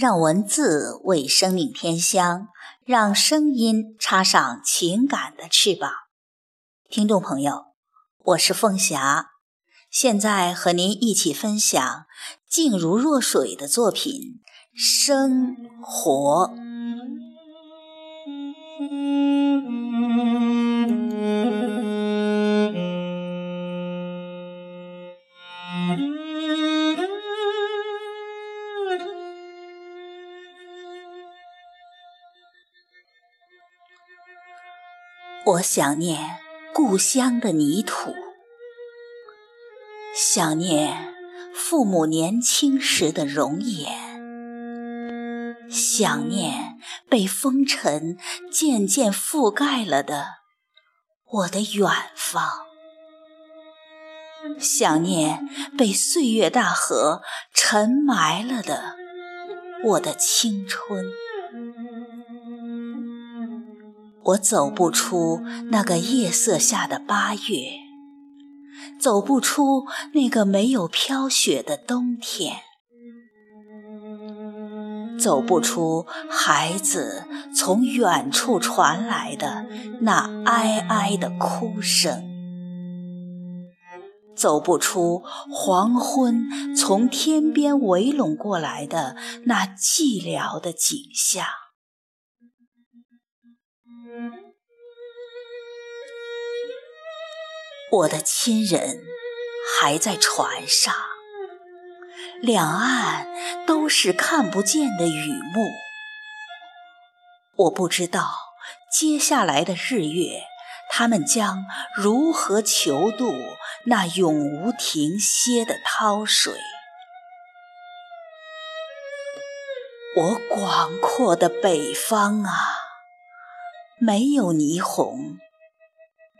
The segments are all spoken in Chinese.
让文字为生命添香，让声音插上情感的翅膀。听众朋友，我是凤霞，现在和您一起分享静如若水的作品《生活》。我想念故乡的泥土，想念父母年轻时的容颜，想念被风尘渐渐覆盖了的我的远方，想念被岁月大河沉埋了的我的青春。我走不出那个夜色下的八月，走不出那个没有飘雪的冬天，走不出孩子从远处传来的那哀哀的哭声，走不出黄昏从天边围拢过来的那寂寥的景象。我的亲人还在船上，两岸都是看不见的雨幕。我不知道接下来的日月，他们将如何求渡那永无停歇的涛水。我广阔的北方啊，没有霓虹，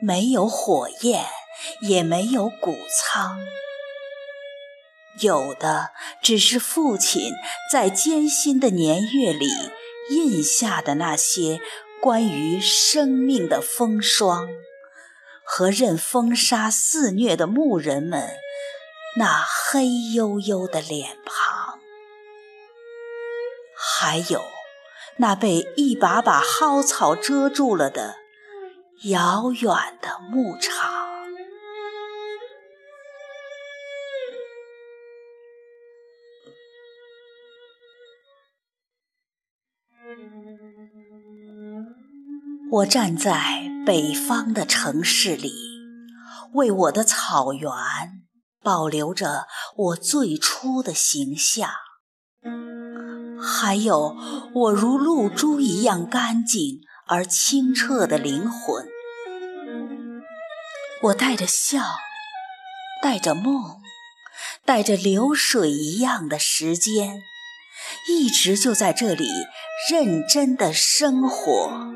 没有火焰。也没有谷仓，有的只是父亲在艰辛的年月里印下的那些关于生命的风霜，和任风沙肆虐的牧人们那黑黝黝的脸庞，还有那被一把把蒿草遮住了的遥远的牧场。我站在北方的城市里，为我的草原保留着我最初的形象，还有我如露珠一样干净而清澈的灵魂。我带着笑，带着梦，带着流水一样的时间，一直就在这里认真的生活。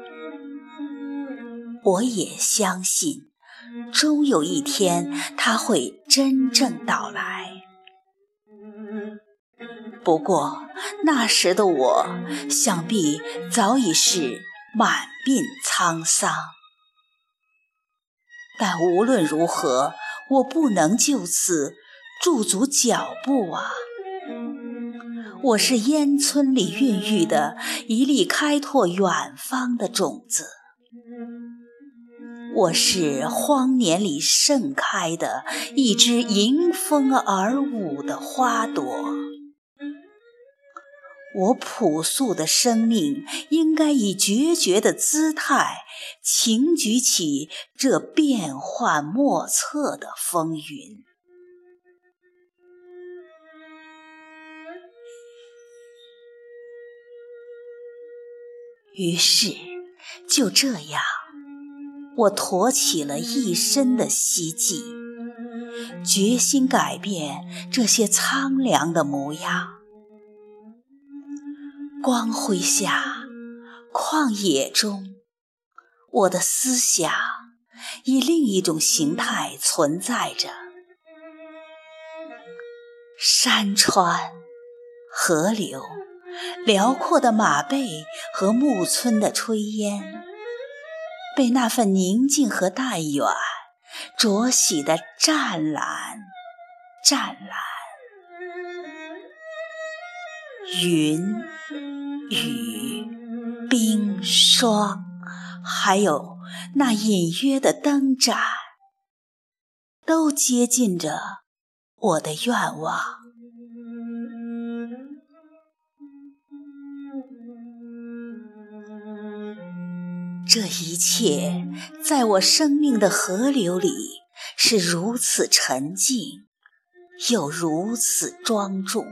我也相信，终有一天它会真正到来。不过那时的我，想必早已是满鬓沧桑。但无论如何，我不能就此驻足脚步啊！我是烟村里孕育的一粒开拓远方的种子。我是荒年里盛开的一只迎风而舞的花朵，我朴素的生命应该以决绝的姿态，擎举起这变幻莫测的风云。于是，就这样。我驮起了一身的希冀，决心改变这些苍凉的模样。光辉下，旷野中，我的思想以另一种形态存在着。山川、河流、辽阔的马背和牧村的炊烟。被那份宁静和淡远濯洗的湛蓝，湛蓝。云雨、冰霜，还有那隐约的灯盏，都接近着我的愿望。这一切，在我生命的河流里，是如此沉静，又如此庄重。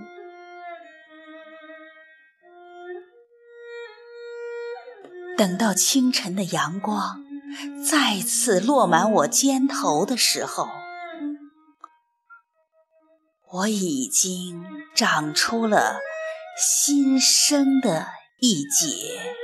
等到清晨的阳光再次落满我肩头的时候，我已经长出了新生的一节。